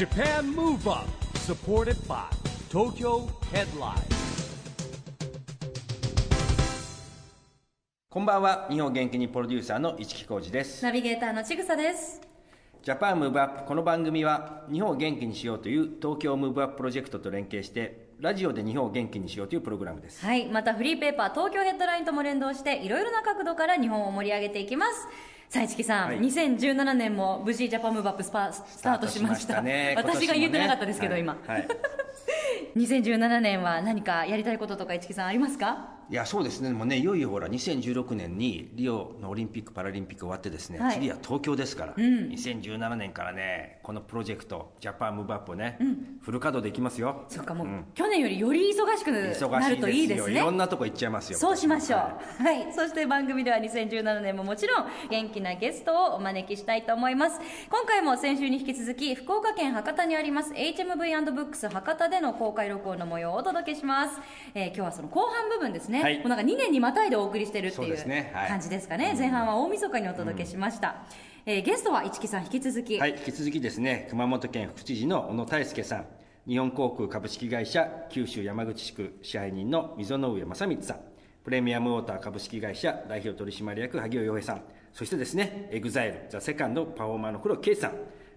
Japan Move Up supported by Tokyo Headline こんばんは日本元気にプロデューサーの市木浩司ですナビゲーターのちぐさです。ジャパンムーブアップこの番組は日本を元気にしようという東京ムーブアッププロジェクトと連携してラジオで日本を元気にしようというプログラムですはい。またフリーペーパー東京ヘッドラインとも連動して、いろいろな角度から日本を盛り上げていきます。さあ、市木さん、はい2017年も無事ジャパンムーブアップスパスタートしました。ね。私が言えてなかったですけど、今。はい、はい2017年は何かやりたいこととか市木さんありますか？いやそうですねでもねいよいよほら2016年にリオのオリンピック・パラリンピック終わってですね、はい次は東京ですから、2017年からねこのプロジェクトジャパンムーブアップをね、フル稼働できますよそうか、もう、ん去年よりより忙しくなるといいですね。いろんなとこ行っちゃいますよそうしましょう。ははい。そして番組では2017年ももちろん元気なゲストをお招きしたいと思います。今回も先週に引き続き、福岡県博多にあります HMV&BOOKS 博多での公開録音の模様をお届けします。えー今日はその後半部分ですね。はいもうなんか2年にまたいでお送りしてるっていう感じですかね。前半は大晦日にお届けしました。えーゲストは市木さん引き続き。はい、引き続きですね、熊本県副知事の小野泰輔さん、日本航空株式会社九州山口地区支配人の溝之上正充さん、プレミアムウォーター株式会社代表取締役萩尾洋平さん、そしてですね、 EXILE THE SECOND パフォーマーの黒木啓司さん、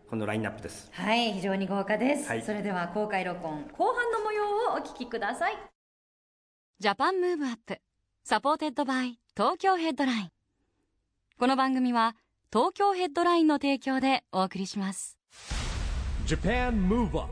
このラインナップです。はい、非常に豪華です。はいそれでは公開録音後半の模様をお聞きください。 Japan Move Up supported by Tokyo Headline。この番組は東京ヘッドラインの提供でお送りします。Japan Move Up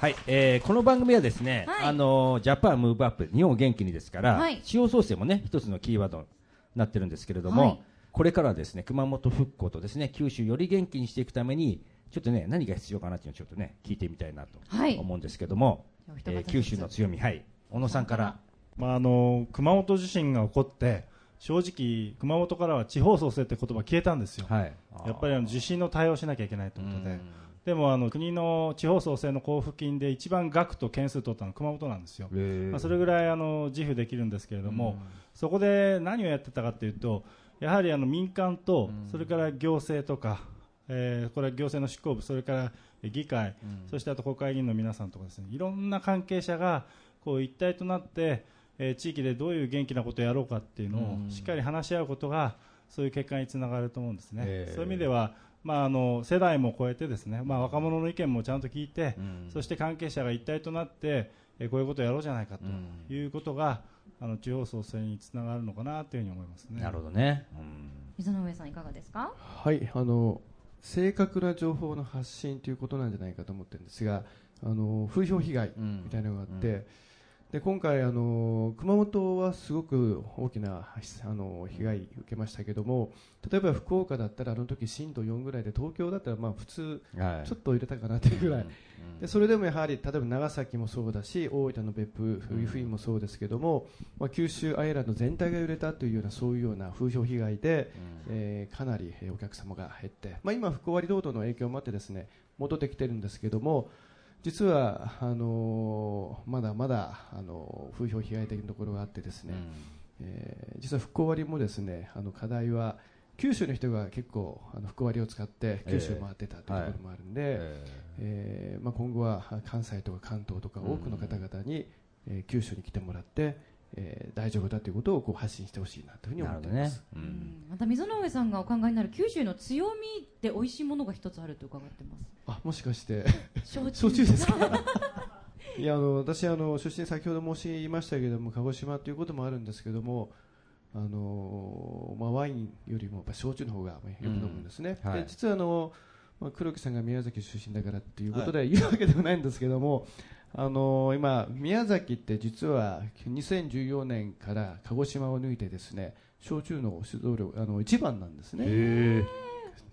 はい、えーこの番組はですね、はい。あのジャパンムーブアップ日本を元気にですから、はい。地方創生もね一つのキーワードになってるんですけれども、はい。これからはですね熊本復興とですね九州より元気にしていくためにちょっとね何が必要かなっていうのをちょっとね聞いてみたいなとはい。思うんですけども、えー九州の強み。はい。小野さんから。まあ、あの熊本地震が起こって正直、熊本からは地方創生って言葉消えたんですよ、はい。やっぱりあの地震の対応しなきゃいけないということで、でもあの国の地方創生の交付金で一番額と件数取ったのは熊本なんですよ、まあ、それぐらいあの自負できるんですけれども、そこで何をやってたかというと、やはりあの民間と、それから行政とか、えーこれは行政の執行部、それからえ議会、そしてあと国会議員の皆さんとかですね、いろんな関係者がこう一体となって、えー地域でどういう元気なことをやろうかっていうのをしっかり話し合うことが、そういう結果につながると思うんですね。えー。そういう意味ではまあ、あの世代も超えてですね、まあ、若者の意見もちゃんと聞いて、そして関係者が一体となって、えーこういうことをやろうじゃないかということが、あの地方創生につながるのかなというふうに思いますね。なるほどね、水上さんいかがですか？はい、あの正確な情報の発信ということなんじゃないかと思ってるんですが、あの風評被害みたいなのがあって、で今回あの熊本はすごく大きなあの被害を受けましたけども、例えば福岡だったらあの時震度4ぐらいで東京だったらまあ普通はい。ちょっと入れたかなというぐらい、でそれでもやはり例えば長崎もそうだし大分の別府、由布院もそうですけども、まあ、九州アイランド全体が揺れたというようなそういうような風評被害で、えーかなりえーお客様が減って、まあ、今、福割ロードの影響もあってですね戻ってきてるんですけども実はあのーまだまだあのー風評被害的なところがあってですね、えー実は復興割もですねあの課題は九州の人が結構あの復興割を使って九州回ってたというところもあるんで、えーまあ、今後は関西とか関東とか多くの方々に、えー九州に来てもらって、えー大丈夫だということをこう発信してほしいなというふうに思っています。、うん。また溝上さんがお考えになる九州の強みで美味しいものが一つあると伺ってます。あもしかして。焼焼酎ですか？いやあの私あの出身先ほど申しましたけれども鹿児島ということもあるんですけどもあのまあ、ワインよりもやっぱ焼酎の方がまあよく飲むんですね、うん。はい。で実はあの、まあ、黒木さんが宮崎出身だからっていうことで言うわけではないんですけども、あの今、宮崎って実は2014年から鹿児島を抜いてですね焼酎の出動量あの一番なんですね。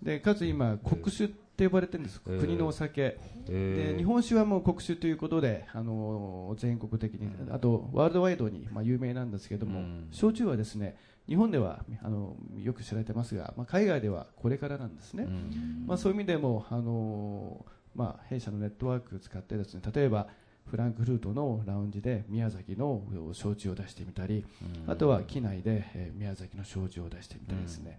でかつ今国酒って呼ばれてるんです、国のお酒、で日本酒はもう国酒ということで、あの全国的に、あとワールドワイドに、まあ、有名なんですけども、うん。焼酎はですね日本ではあのよく知られてますが、まあ、海外ではこれからなんですね、まあ、そういう意味でも、あのまあ、弊社のネットワークを使ってですね例えばフランクフルートのラウンジで宮崎の焼酎を出してみたり、あとは機内で、えー宮崎の焼酎を出してみたりですね、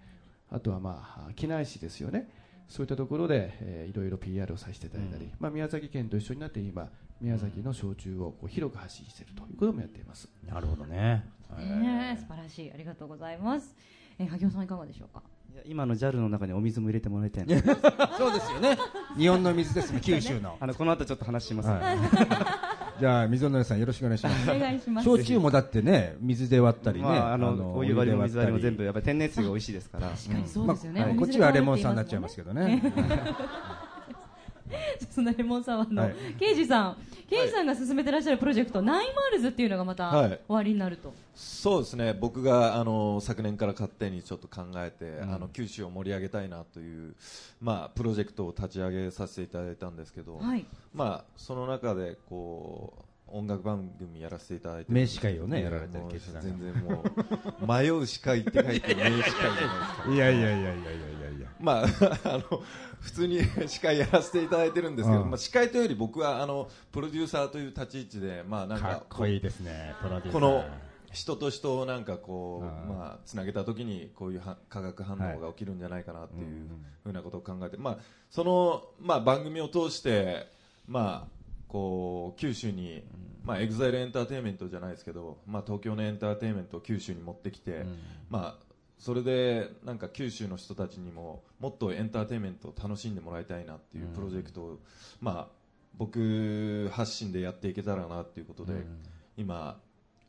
あとは、まあ、機内市ですよね。そういったところで、えーいろいろ PR をさせていただいたり、まあ、宮崎県と一緒になって今宮崎の焼酎をこう広く発信しているということもやっています。なるほどね。ねえ素晴らしい。ありがとうございます。えー萩尾さんいかがでしょうか？いや今の JAL の中にお水も入れてもらいたいな そうですよね。日本の水ですね、九州の。あのこの後ちょっと話します、はい じゃあ、溝之上さんよろしくお願いします。お願いします焼酎もだってね、水で割ったりね。まあ、あのお湯割りも水割りも全部ややっぱり天然水が美味しいですから確かにそうですよね、まあお水でこっちはレモンサワーになっ割ちゃいますけどね。そんなレモンサワーの、はい。啓司さん。啓司さんが進めてらっしゃるプロジェクト、ナインワールズっていうのがまたはい。終わりになると、そうですね。僕があの昨年から勝手にちょっと考えて、あの九州を盛り上げたいなという、まあ、プロジェクトを立ち上げさせていただいたんですけど、はい。まあ、その中でこう音楽番組やらせていただいて名司会をねいやられてるもうケイシさんが全然もう迷う司会って書いて名司会じゃないですかいやいやいやいやいやいや。まあ、あの普通に 司会やらせていただいてるんですけど、うん。まあ、司会というより僕はあのプロデューサーという立ち位置で、まあ、なんかかっこいいですね、プロデューサー。この人と人をなんかこう、まあ、つなげた時にこういうは化学反応が起きるんじゃないかなっていうふうなことを考えて、まあ、その、まあ、番組を通して、まあ、こう九州に、まあ、 EXILE エンターテインメントじゃないですけど、まあ、東京のエンターテインメントを九州に持ってきて、まあ、それでなんか九州の人たちにももっとエンターテインメントを楽しんでもらいたいなっていうプロジェクトを、まあ、僕発信でやっていけたらなっていうことで、今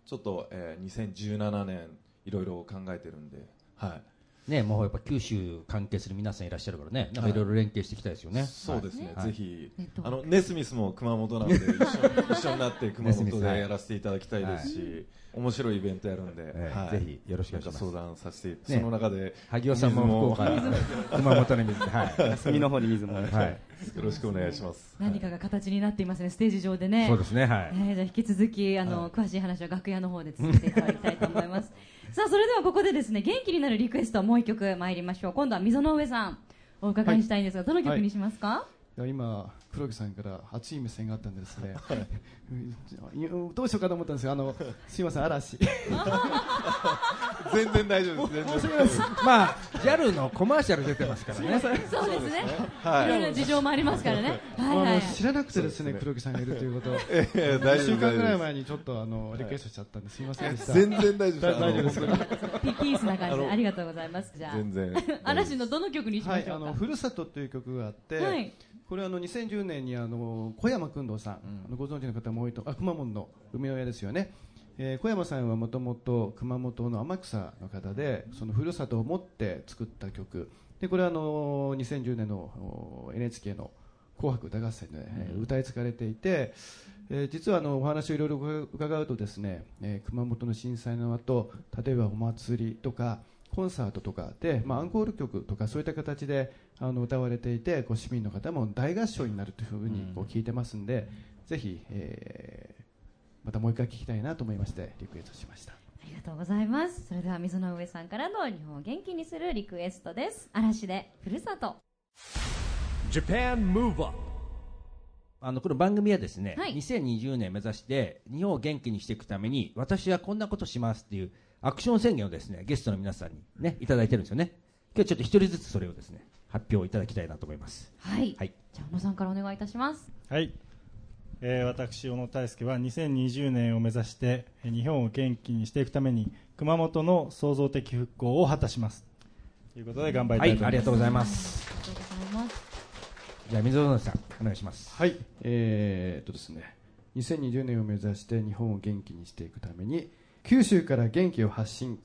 ちょっと、えー2017年いろいろ考えてるんで、はい、ね、もうやっぱ九州関係する皆さんいらっしゃるからね、なんかいろいろ連携していきたいですよね。そうですね、はい。ぜひ。あのネスミスも熊本なんで 一緒に一緒になって熊本でやらせていただきたいですし、面白いイベントやるんで、ええ。はい、ぜひよろしくお願いします。相談させて、ね。その中で萩尾さんも福岡、熊本の水で、はい。隅の方に水も。はい。よろしくお願いします。何かが形になっていますね、ステージ上でね。そうですね、はい。えーじゃあ引き続きあの、詳しい話は楽屋の方で続けていただきたいと思いますさあそれではここでですね元気になるリクエストもう一曲参りましょう。今度は溝上さんお伺いしたいんですが、どの曲にしますか、い。今、黒木さんから熱い目線があったんでですね、うんどうしようかと思ったんですよ、あのすいません、嵐。全然大丈夫です。全然。まあ、JAL のコマーシャル出てますからね。そうですね。はい。い。ろいろ事情もありますからね。はい。あのはい知らなくてですね、黒木さんがいるということ。を、ええ大1丈夫週間ぐらい前にちょっとあのリクエストしちゃったんで、すいませんでした。全然大丈夫です。だ大丈夫です。あのピピースな感じで。ありがとうございます。じゃあ。全然。嵐のどの曲にしまはい、しょうか、あのふるさとという曲があって、はい。これはあの2010年にあの小山君堂さん、あのご存知の方も多いと、あ熊本の海の親ですよね。えー小山さんはもともと熊本の天草の方で、そのふるさとを持って作った曲。でこれはあの2010年のお NHK の紅白歌合戦で、えー歌い継がれていて、えー実はあのお話をいろいろ伺うとですね、えー熊本の震災の後例えばお祭りとかコンサートとかで、まあ、アンコール曲とかそういった形であの歌われていてこう市民の方も大合唱になるというふうにこう聞いてますんで、ぜひ、えーまたもう一回聞きたいなと思いましてリクエストしました。ありがとうございます。それでは溝の上さんからの日本を元気にするリクエストです。嵐でふるさと。Japan Move Up あのこの番組はですね、はい。2020年目指して日本を元気にしていくために私はこんなことしますっていうアクション宣言をですねゲストの皆さんにねいただいてるんですよね。今日ちょっと一人ずつそれをですね発表いただきたいなと思います。はい、はい。じゃあ小野さんからお願いいたします。はい、えー私、小野泰輔は2020年を目指してえー日本を元気にしていくために熊本の創造的復興を果たします。ということで頑張りたいと思います、はいありがとうございます。ありがとうございます。じゃあ水野さんお願いします。はい、えーっとですね、2020年を目指して日本を元気にしていくために九州から元気を発信。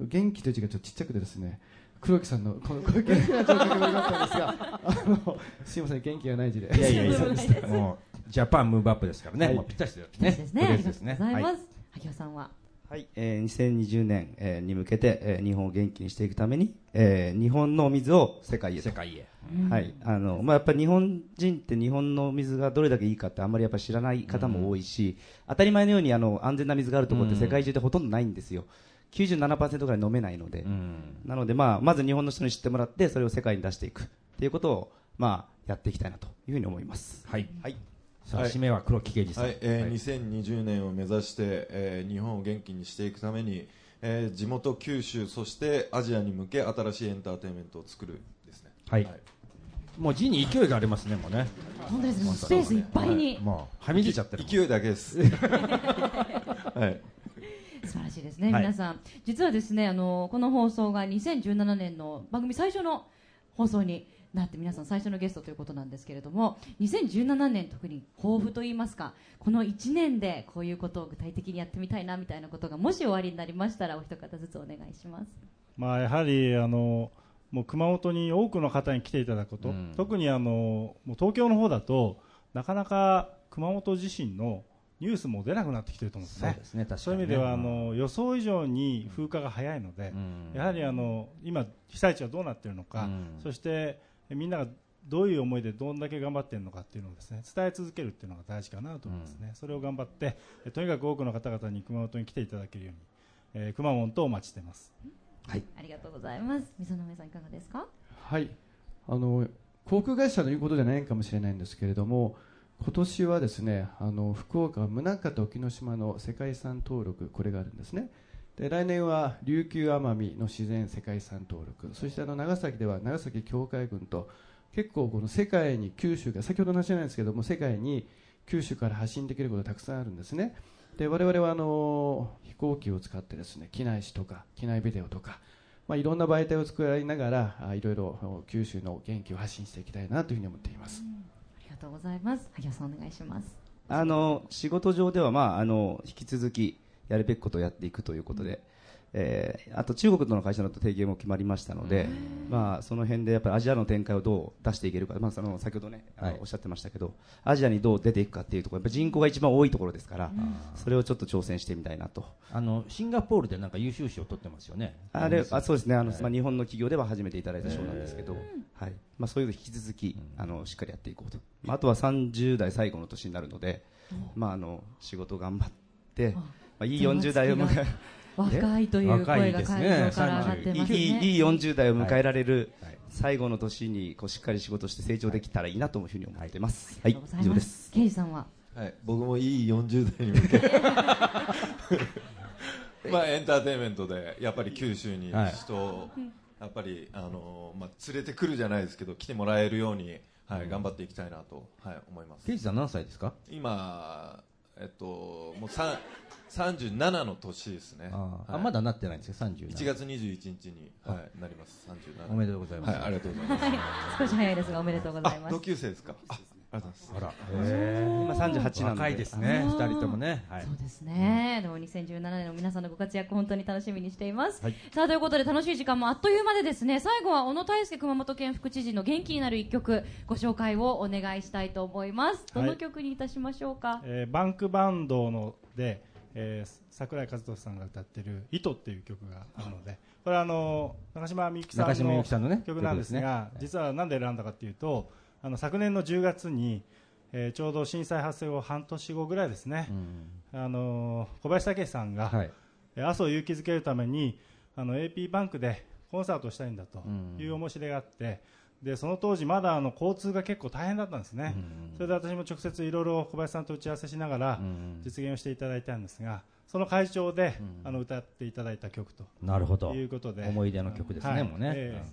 元気という字がちょっとちっちゃくてですね黒木さんの このこの元気な状況が良かったんですがあのすいません元気がない字で。いやいやいや。そうですねもうジャパンムーブアップですからね、はい。もうぴったしですねですね。あありがとうございます、はい。萩尾さんは？はい、えー2020年、えーに向けて、えー日本を元気にしていくために、えー日本の水を世界へと。世界へ。はい。あのまあ、やっぱり日本人って日本の水がどれだけいいかってあんまりやっぱ知らない方も多いし、当たり前のようにあの安全な水があるところって世界中でほとんどないんですよ、97%ぐらい飲めないので、うん。なので、まあ、まず日本の人に知ってもらってそれを世界に出していくっていうことを、まあ、やっていきたいなというふうに思います。はい。はいさあ、はい。締めは黒木啓司さん。はい、えーはい。2020年を目指して、えー日本を元気にしていくために、えー地元九州そしてアジアに向け新しいエンターテインメントを作るですね。はい。もう字に勢いがありますねもうね。本当ですもうスペースいっぱいに、もうはみ出ちゃってる勢いだけです。はい。素晴らしいですね、はい。皆さん。実はですねあのこの放送が2017年の番組最初の放送になって皆さん最初のゲストということなんですけれども2017年特に抱負といいますかこの1年でこういうことを具体的にやってみたいなみたいなことがもし終わりになりましたらお一方ずつお願いします。まあ、やはりあのもう熊本に多くの方に来ていただくこと、うん。特にあのもう東京の方だとなかなか熊本地震のニュースも出なくなってきてると思うんですね。そうですね確かにね。そういう意味ではあの予想以上に風化が早いので、うん。やはりあの今被災地はどうなっているのか、うん。そしてえみんながどういう思いでどんだけ頑張っているのかっていうのをですね伝え続けるっていうのが大事かなと思いますね。それを頑張ってえとにかく多くの方々に熊本に来ていただけるように、えー、熊本とお待ちしています。ありがとうございます。溝上さんいかがですか？はい、あの航空会社の言うことじゃないかもしれないんですけれども今年はですねあの福岡宗像と沖ノ島の世界遺産登録これがあるんですねで来年は琉球奄美の自然世界遺産登録。そしてあの長崎では長崎教会群と結構この世界に九州が先ほどの話じゃないですけども世界に九州から発信できることがたくさんあるんですね。で我々はあの飛行機を使ってですね機内紙とか機内ビデオとかまあ、いろんな媒体を作りながらあいろいろ九州の元気を発信していきたいなというふうに思っています。ありがとうございます。萩尾さんお願いします。あの仕事上では、まあ、あの引き続きやるべきことをやっていくということで、えーあと中国との会社の提携も決まりましたので、まあ、その辺でやっぱりアジアの展開をどう出していけるか、まあ、その先ほどね、おっしゃってましたけどアジアにどう出ていくかっていうところやっぱ人口が一番多いところですから、それをちょっと挑戦してみたいなと。あのシンガポールでなんか優秀賞を取ってますよね。あれあそうですね。あの、はい。まあ、日本の企業では初めていただいた賞なんですけど、はい。まあ、そういうの引き続き、あのしっかりやっていこうと、まあ、あとは30代最後の年になるので、まあ、あの仕事頑張って、まあ、いい40代を迎え 若いという声が会場から上がってますね。いいいい40代を迎えられるはい。最後の年にこうしっかり仕事して成長できたらいいなというふうに思ってます。はい。ありがとうございま以上です。す。刑事さんは？はい、僕もいい40代に向けて。まあエンターテインメントでやっぱり九州にはい。人をやっぱりあの、まあ、連れてくるじゃないですけど来てもらえるように、はい、頑張っていきたいなと、はい、思います。刑事さん何歳ですか？今、えっと、もうさ37の年ですね。あー、はい。あまだなってないんですよ37 1月21日に、はい、なります。37おめでとうございます、はい、ありがとうございます。少し早いですがおめでとうございます。あ同級生ですか？あ。ありがとうございます。あら。今38なので。若いですね二人ともね、はい。そうですね、でも2017年の皆さんのご活躍本当に楽しみにしています、はい。さあということで楽しい時間もあっという間でですね。最後は小野泰輔熊本県副知事の元気になる一曲ご紹介をお願いしたいと思います。どの曲にいたしましょうか、えーバンクバンドので、えー桜井和寿さんが歌ってる「糸」っていう曲があるのでこれはあの中島みゆきさんの曲なんですが曲実はなんで選んだかっていうとあの昨年の10月に、えーちょうど震災発生後半年後ぐらいですね、あの小林武史さんが、はい。えー阿蘇を勇気づけるためにあの AP バンクでコンサートをしたいんだとうん。いう申し出があってでその当時まだあの交通が結構大変だったんですね、それで私も直接いろいろ小林さんと打ち合わせしながらうん。実現をしていただいたんですがその会場で、あの歌っていただいた曲と。なるほど。いうことで。思い出の曲ですね、はい。もうね、え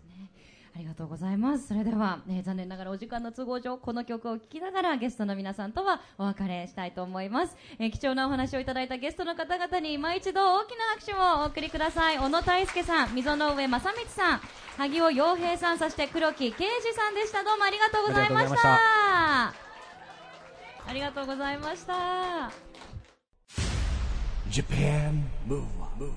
ありがとうございます。それでは、ね、残念ながらお時間の都合上この曲を聴きながらゲストの皆さんとはお別れしたいと思います、えー貴重なお話をいただいたゲストの方々に今一度大きな拍手をお送りください。小野泰輔さん溝上正光さん萩尾洋平さんそして黒木啓司さんでした。どうもありがとうございました。ありがとうございました。Japan Move Up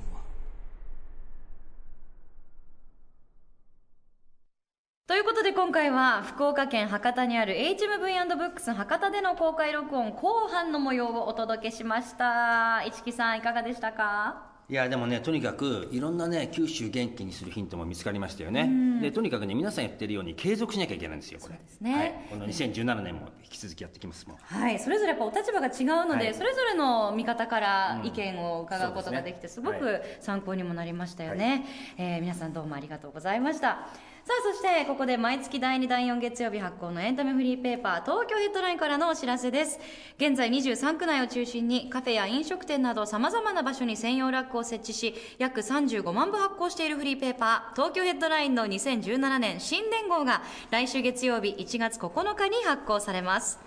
ということで今回は福岡県博多にある HMV&BOOKS 博多での公開録音後半の模様をお届けしました。市木さんいかがでしたか？いやでもねとにかくいろんなね九州元気にするヒントも見つかりましたよね、でとにかくね皆さん言ってるように継続しなきゃいけないんですよこれ。ですね。はい、この2017年も引き続きやってきますもんはい、それぞれやっぱお立場が違うので、はい。それぞれの見方から意見を伺うことがそうですね。できてすごはく参考にもなりましたよね、えー皆さんどうもありがとうございましたさあそしてここで毎月第2第4月曜日発行のエンタメフリーペーパー東京ヘッドラインからのお知らせです。現在23区内を中心にカフェや飲食店などさまざまな場所に専用ラックを設置し約35万部発行しているフリーペーパー東京ヘッドラインの2017年新年号が来週月曜日1月9日に発行されます。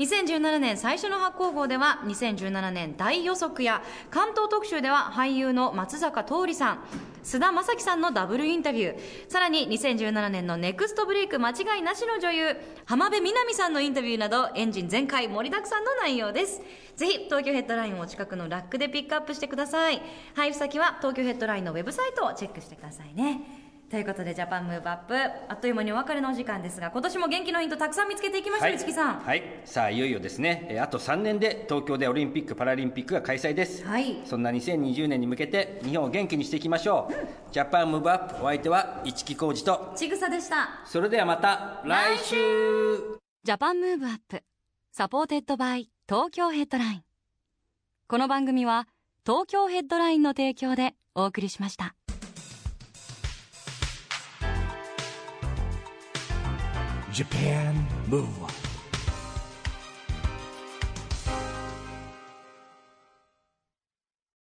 2017年最初の発行号では2017年大予測や関東特集では俳優の松坂桃李さん。菅田将暉さんのダブルインタビュー。さらに2017年のネクストブレイク間違いなしの女優浜辺美波さんのインタビューなどエンジン全開盛りだくさんの内容です。ぜひ東京ヘッドラインを近くのラックでピックアップしてください。配布先は東京ヘッドラインのウェブサイトをチェックしてくださいね。ということで Japan Move Up あっという間にお別れのお時間ですが今年も元気のヒントたくさん見つけていきましょう、はい。市木さん。はい。さあいよいよですね。えーあと3年で東京でオリンピック・パラリンピックが開催です、はい。そんな2020年に向けて日本を元気にしていきましょう、 Japan Move Up お相手は市木浩二とちぐさでした。それではまた来週。 Japan Move Up supported by 東京ヘッドライン。この番組は東京ヘッドラインの提供でお送りしました Japan Move Up